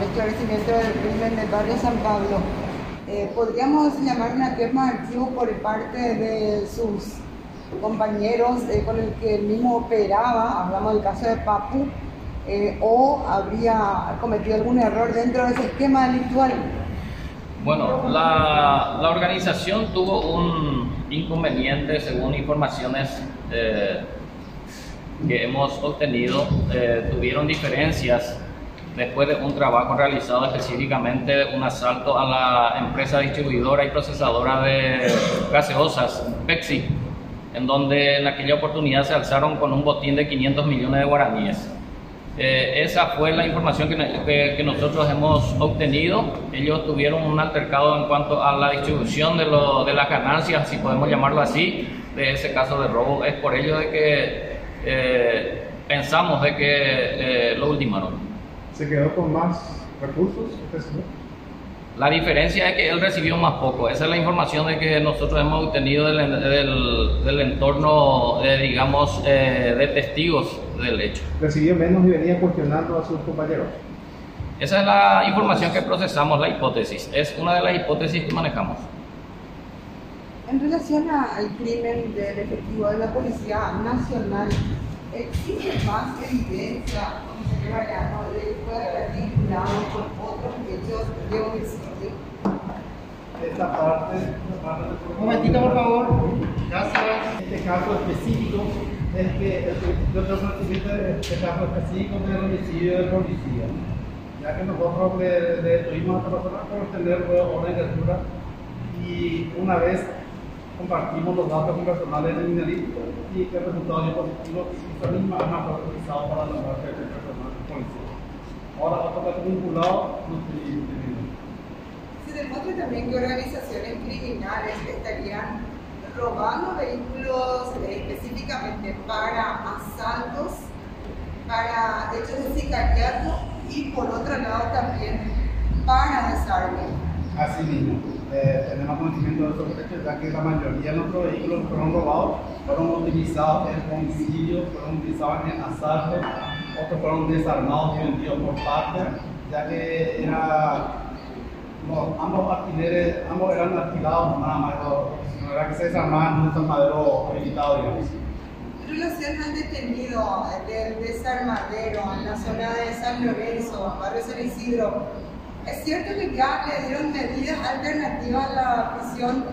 al esclarecimiento del crimen del barrio San Pablo. Eh, ¿Podríamos llamar una quema de archivo por parte de sus compañeros eh, con el que él mismo operaba? Hablamos del caso de Papu. Eh, ¿O habría cometido algún error dentro de ese esquema delictual? Bueno, la, la organización tuvo un inconveniente según informaciones eh, que hemos obtenido. Eh, tuvieron diferencias después de un trabajo realizado específicamente un asalto a la empresa distribuidora y procesadora de gaseosas, Pepsi, en donde en aquella oportunidad se alzaron con un botín de 500 millones de guaraníes. Eh, esa fue la información que, que, que, nosotros hemos obtenido. Ellos tuvieron un altercado en cuanto a la distribución de, lo, de las ganancias, si podemos llamarlo así, de ese caso de robo. Es por ello de que eh, pensamos de que eh, lo ultimaron. ¿Se quedó con más recursos? La diferencia es que él recibió más poco. Esa es la información de que nosotros hemos obtenido del, del, del entorno, eh, digamos, eh, de testigos del hecho. ¿Recibió menos y venía cuestionando a sus compañeros? Esa es la información que procesamos, la hipótesis. Es una de las hipótesis que manejamos. En relación a, al crimen del efectivo de la Policía Nacional, ¿existe más evidencia, señor Mariano, de que pueda estar vinculado con otros hechos de homicidio? Esta parte, esta parte Un momentito, por favor. Gracias. Este caso específico es que yo tengo conocimiento de este caso específico del homicidio del policía. Ya que nosotros le, le tuvimos a esta persona por tener orden de captura y una vez compartimos los datos con personal criminalístico y que el resultado dio positivo y esa misma arma fue utilizada para la muerte del personal policial. Ahora, otro caso vinculado, no estoy entendiendo. Se demuestra también que organizaciones criminales estarían robando vehículos eh, específicamente para asaltos, para hechos de sicariato y por otro lado también para desarme. Así mismo, eh, tenemos conocimiento de esos hechos, ya que la mayoría de nuestros vehículos fueron robados, fueron utilizados en homicidios, fueron utilizados en asaltos, otros fueron desarmados y vendidos por parte, ya que era, no, ambos alquileres, ambos eran alquilados, nada más, no era que se desarmaban en un desarmadero habilitado, digamos. En relación al detenido del desarmadero en la zona de San Lorenzo, barrio San Isidro, ¿es cierto que ya le dieron medidas alternativas a la prisión?